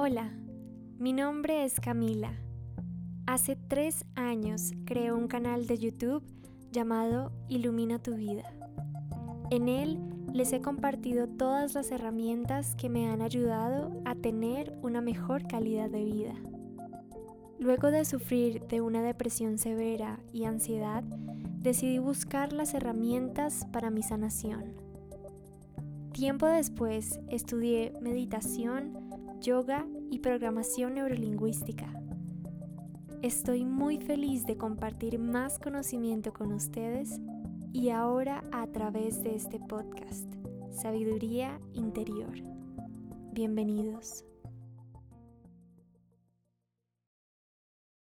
Hola, mi nombre es Camila. Hace tres años creé un canal de YouTube llamado Ilumina tu vida. En él les he compartido todas las herramientas que me han ayudado a tener una mejor calidad de vida. Luego de sufrir de una depresión severa y ansiedad, decidí buscar las herramientas para mi sanación. Tiempo después estudié meditación, yoga y programación neurolingüística. Estoy muy feliz de compartir más conocimiento con ustedes y ahora a través de este podcast, Sabiduría Interior. Bienvenidos.